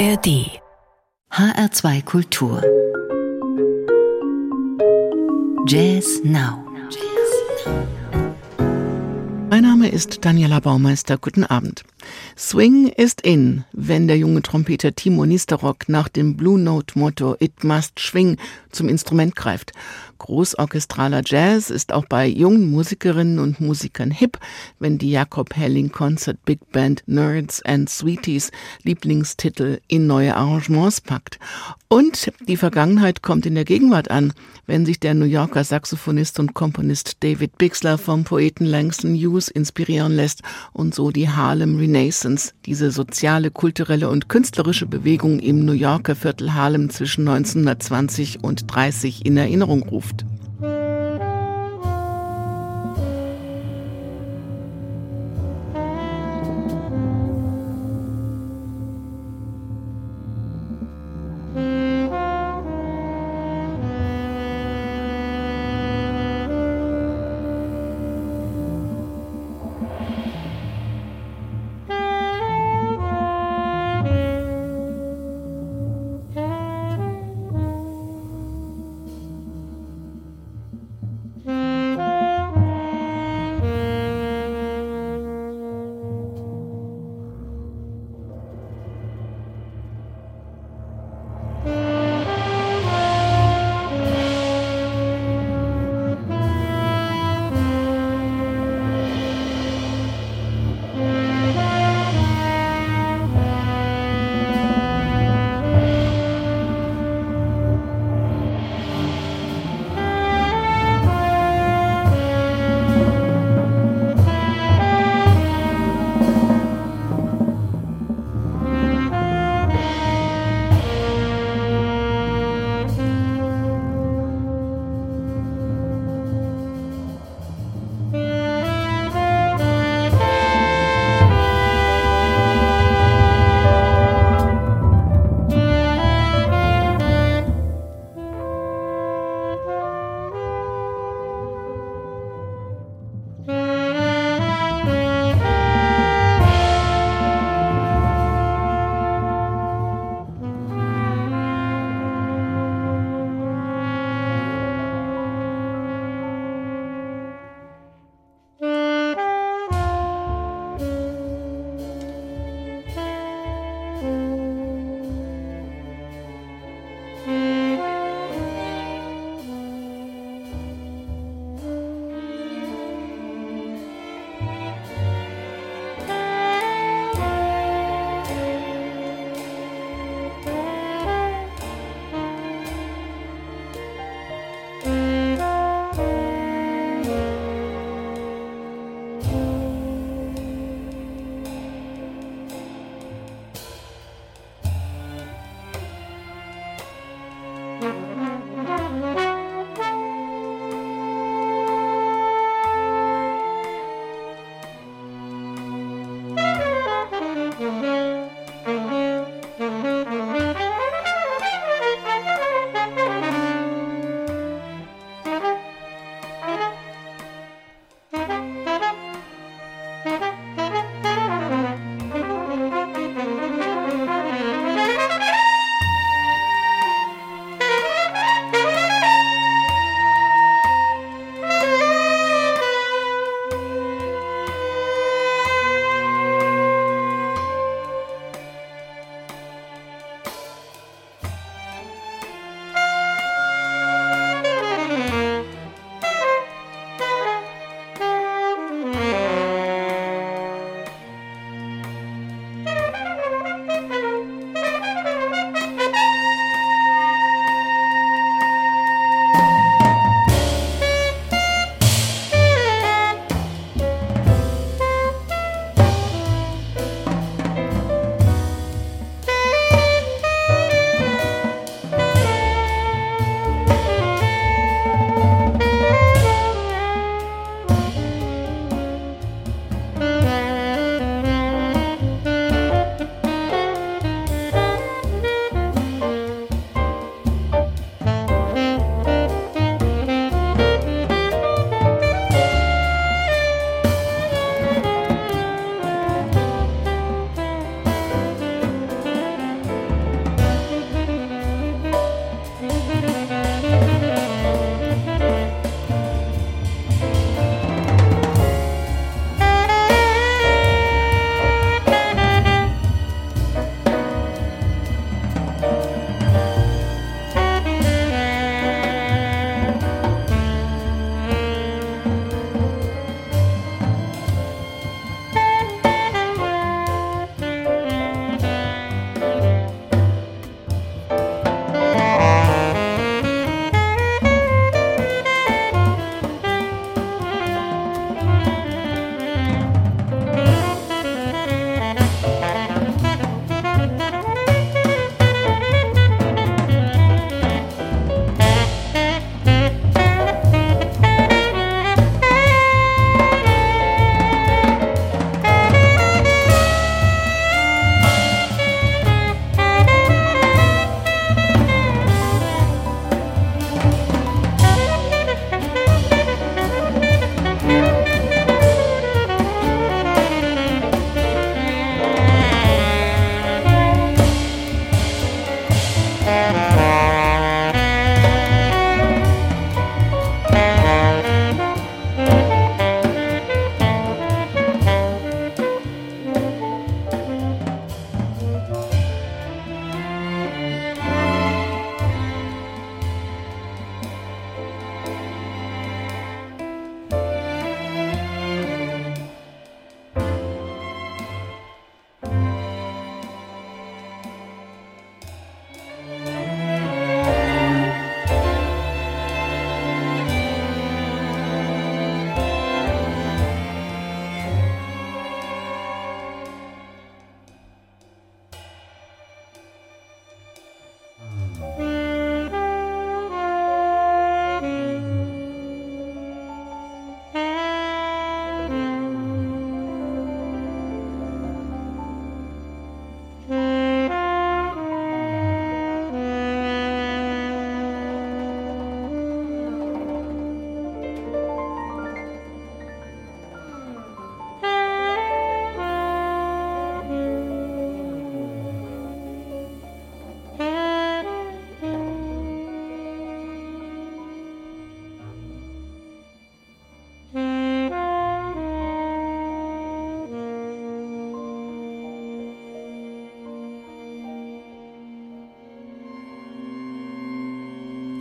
ARD HR2 Kultur Jazz Now Mein Name ist Daniela Baumeister. Guten Abend. Swing ist in, wenn der junge Trompeter Timo Nisterrock nach dem Blue Note Motto It Must Swing zum Instrument greift. Großorchestraler Jazz ist auch bei jungen Musikerinnen und Musikern hip, wenn die Jakob Helling Concert Big Band Nerds and Sweeties Lieblingstitel in neue Arrangements packt. Und die Vergangenheit kommt in der Gegenwart an, wenn sich der New Yorker Saxophonist und Komponist David Bixler vom Poeten Langston Hughes inspirieren lässt und so die Harlem Renaissance, diese soziale, kulturelle und künstlerische Bewegung im New Yorker Viertel Harlem zwischen 1920 und 30 in Erinnerung ruft.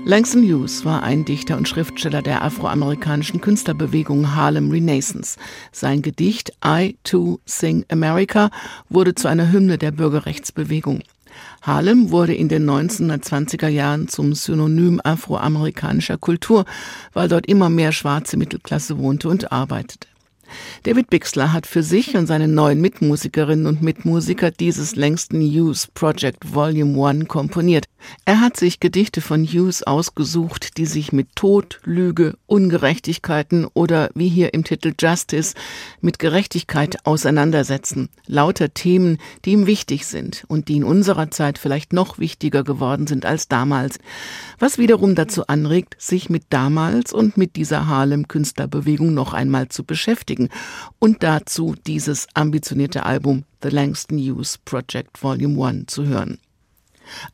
Langston Hughes war ein Dichter und Schriftsteller der afroamerikanischen Künstlerbewegung Harlem Renaissance. Sein Gedicht I Too Sing America wurde zu einer Hymne der Bürgerrechtsbewegung. Harlem wurde in den 1920er Jahren zum Synonym afroamerikanischer Kultur, weil dort immer mehr schwarze Mittelklasse wohnte und arbeitete. David Bixler hat für sich und seine neuen Mitmusikerinnen und Mitmusiker dieses Langston Hughes Project Volume 1 komponiert. Er hat sich Gedichte von Hughes ausgesucht, die sich mit Tod, Lüge, Ungerechtigkeiten oder wie hier im Titel Justice mit Gerechtigkeit auseinandersetzen. Lauter Themen, die ihm wichtig sind und die in unserer Zeit vielleicht noch wichtiger geworden sind als damals. Was wiederum dazu anregt, sich mit damals und mit dieser Harlem Künstlerbewegung noch einmal zu beschäftigen beschäftigen und dazu dieses ambitionierte Album The Langston Hughes Project Volume 1 zu hören.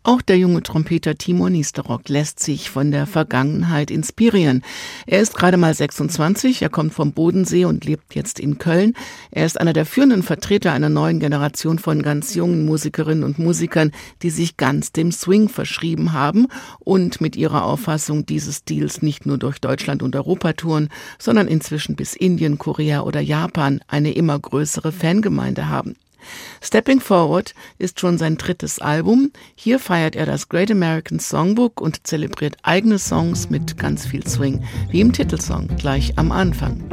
Auch der junge Trompeter Timo Niesterock lässt sich von der Vergangenheit inspirieren. Er ist gerade mal 26, er kommt vom Bodensee und lebt jetzt in Köln. Er ist einer der führenden Vertreter einer neuen Generation von ganz jungen Musikerinnen und Musikern, die sich ganz dem Swing verschrieben haben und mit ihrer Auffassung dieses Stils nicht nur durch Deutschland und Europa touren, sondern inzwischen bis Indien, Korea oder Japan eine immer größere Fangemeinde haben. Stepping Forward ist schon sein drittes Album. Hier feiert er das Great American Songbook und zelebriert eigene Songs mit ganz viel Swing, wie im Titelsong gleich am Anfang.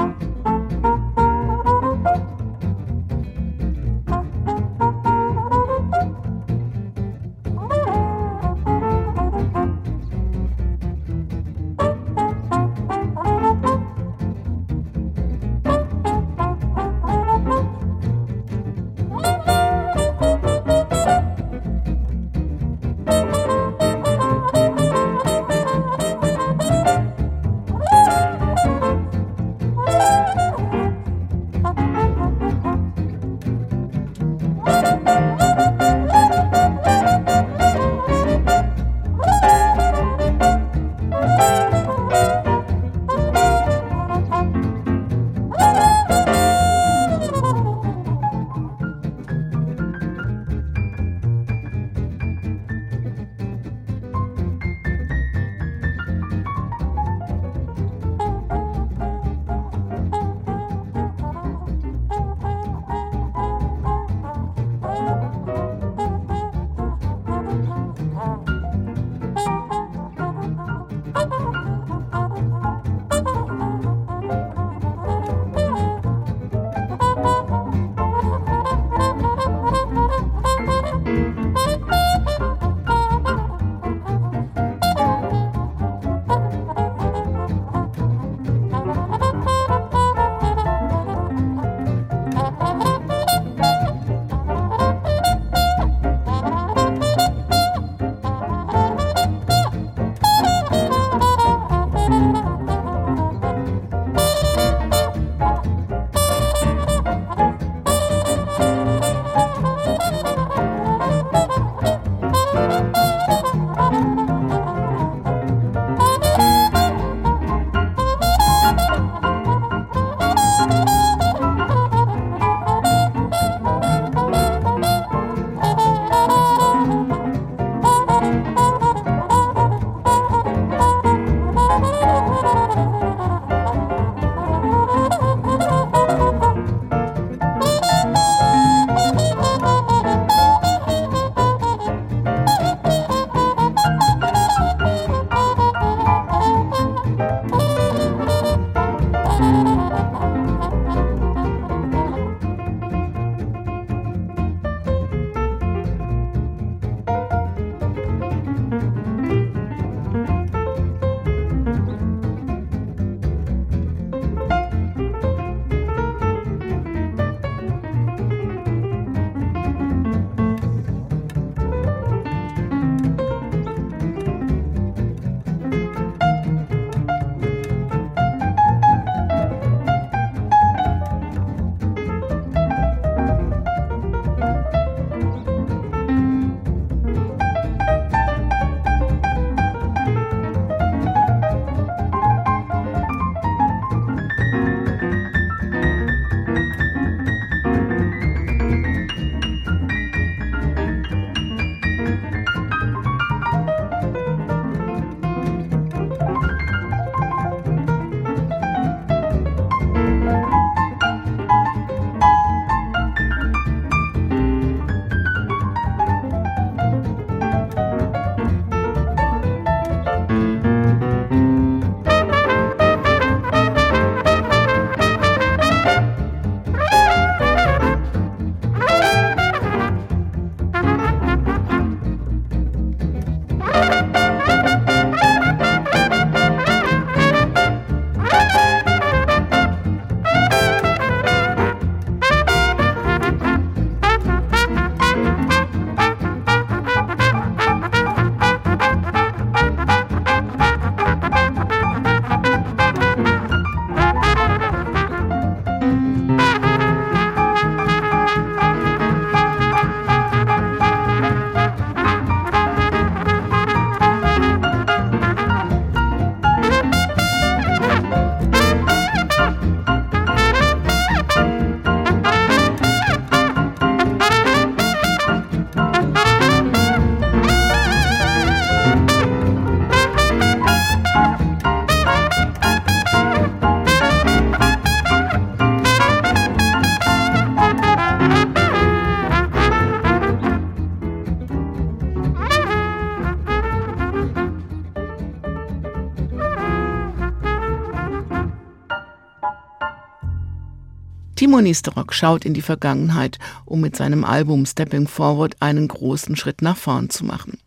Timo Nisterok schaut in die Vergangenheit, um mit seinem Album Stepping Forward einen großen Schritt nach vorn zu machen.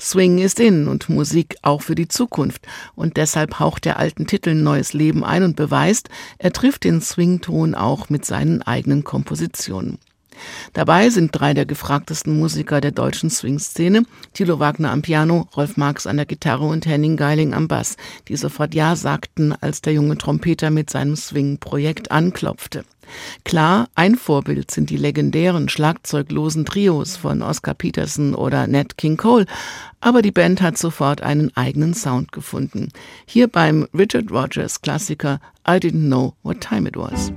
Swing ist in und Musik auch für die Zukunft und deshalb haucht der alten Titel neues Leben ein und beweist, er trifft den Swington auch mit seinen eigenen Kompositionen. Dabei sind drei der gefragtesten Musiker der deutschen Swing-Szene, Thilo Wagner am Piano, Rolf Marx an der Gitarre und Henning Geiling am Bass, die sofort Ja sagten, als der junge Trompeter mit seinem Swing-Projekt anklopfte. Klar, ein Vorbild sind die legendären schlagzeuglosen Trios von Oscar Peterson oder Nat King Cole, aber die Band hat sofort einen eigenen Sound gefunden. Hier beim Richard Rogers Klassiker I Didn't Know What Time It Was.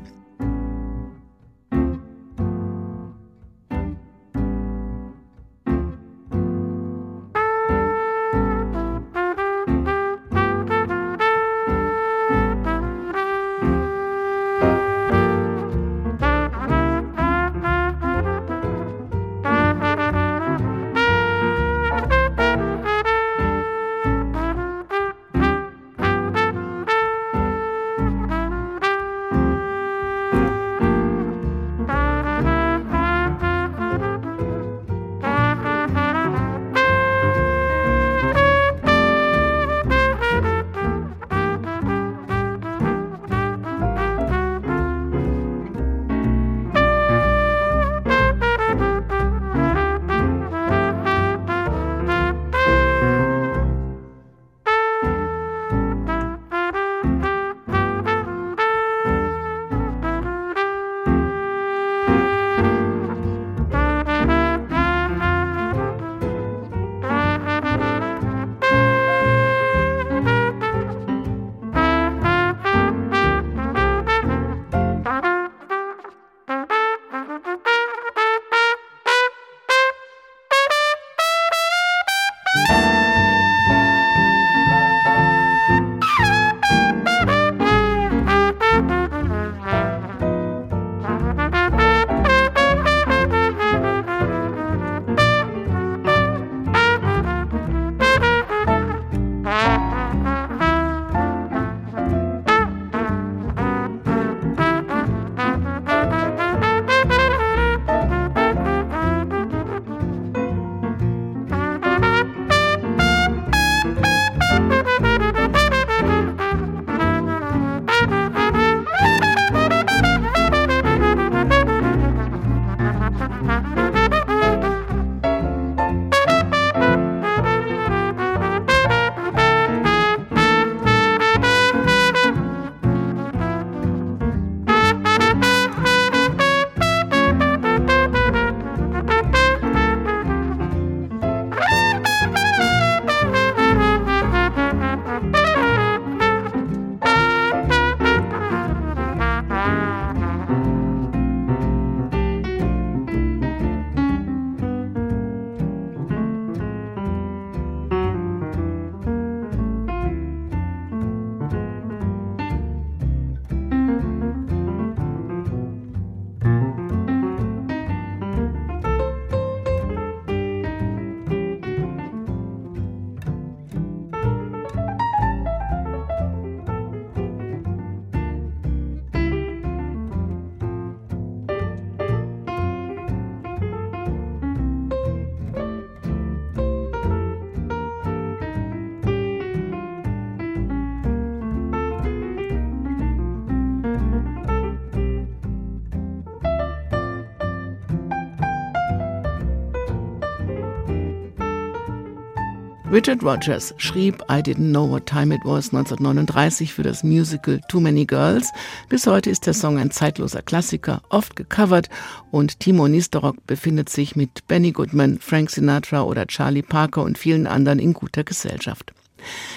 Richard Rogers schrieb I Didn't Know What Time It Was 1939 für das Musical Too Many Girls. Bis heute ist der Song ein zeitloser Klassiker, oft gecovert und Timo Nistorok befindet sich mit Benny Goodman, Frank Sinatra oder Charlie Parker und vielen anderen in guter Gesellschaft.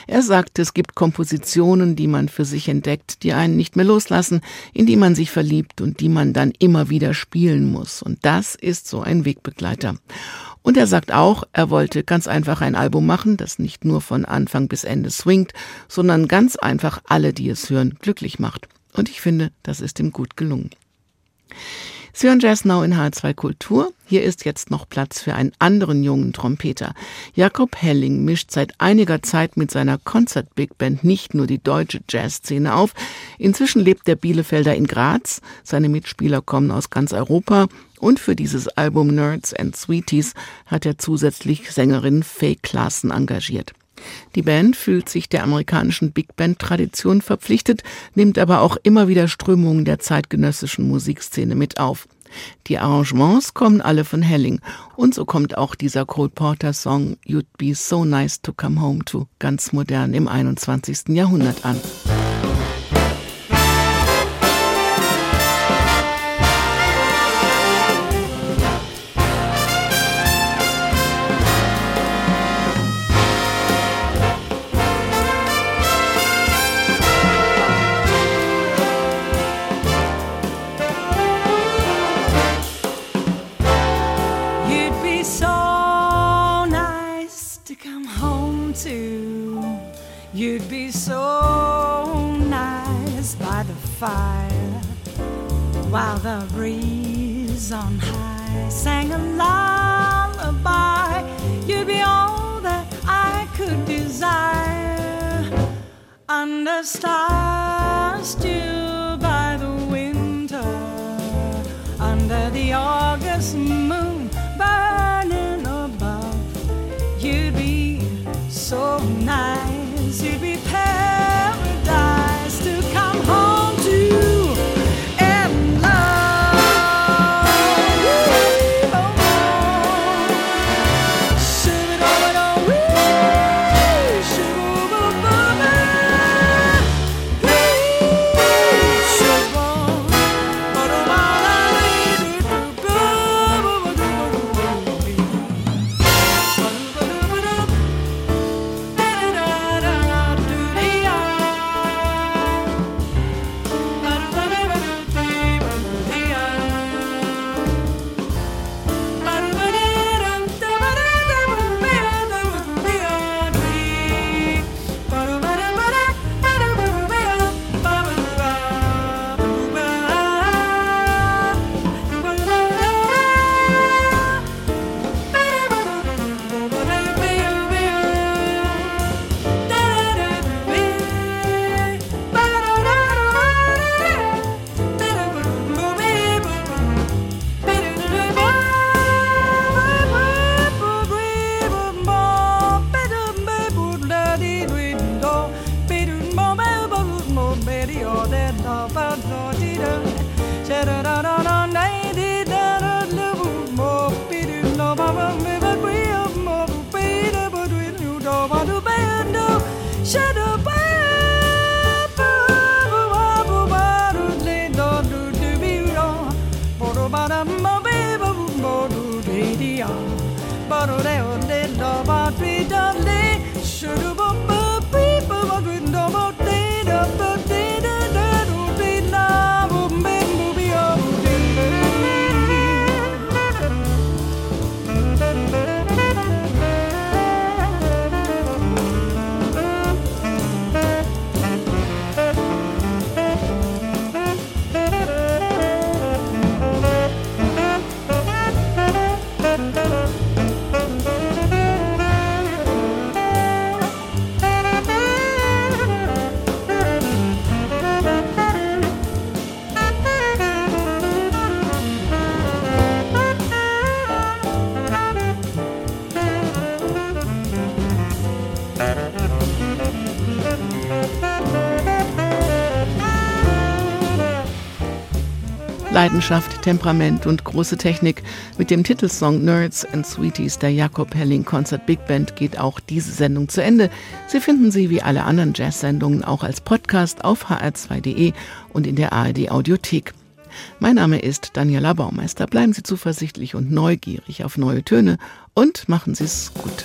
Er sagt, es gibt Kompositionen, die man für sich entdeckt, die einen nicht mehr loslassen, in die man sich verliebt und die man dann immer wieder spielen muss. Und das ist so ein Wegbegleiter. Und er sagt auch, er wollte ganz einfach ein Album machen, das nicht nur von Anfang bis Ende swingt, sondern ganz einfach alle, die es hören, glücklich macht. Und ich finde, das ist ihm gut gelungen. Sie hören Jazz Now in H2 Kultur. Hier ist jetzt noch Platz für einen anderen jungen Trompeter. Jakob Helling mischt seit einiger Zeit mit seiner Concert Big Band nicht nur die deutsche Jazzszene auf. Inzwischen lebt der Bielefelder in Graz. Seine Mitspieler kommen aus ganz Europa. Und für dieses Album Nerds and Sweeties hat er zusätzlich Sängerin Faye Klaassen engagiert. Die Band fühlt sich der amerikanischen Big Band Tradition verpflichtet, nimmt aber auch immer wieder Strömungen der zeitgenössischen Musikszene mit auf. Die Arrangements kommen alle von Helling und so kommt auch dieser Cole Porter Song You'd Be So Nice to Come Home to ganz modern im 21. Jahrhundert an. Under stars still by the winter, under the August moon burning above. You'd be so Ba-do-de-o-de-do-ba-dee-do-dee Shoo-doo-boo-boo Leidenschaft, Temperament und große Technik. Mit dem Titelsong Nerds and Sweeties der Jakob Helling Concert Big Band geht auch diese Sendung zu Ende. Sie finden sie wie alle anderen Jazz-Sendungen auch als Podcast auf hr2.de und in der ARD Audiothek. Mein Name ist Daniela Baumeister. Bleiben Sie zuversichtlich und neugierig auf neue Töne und machen Sie es gut.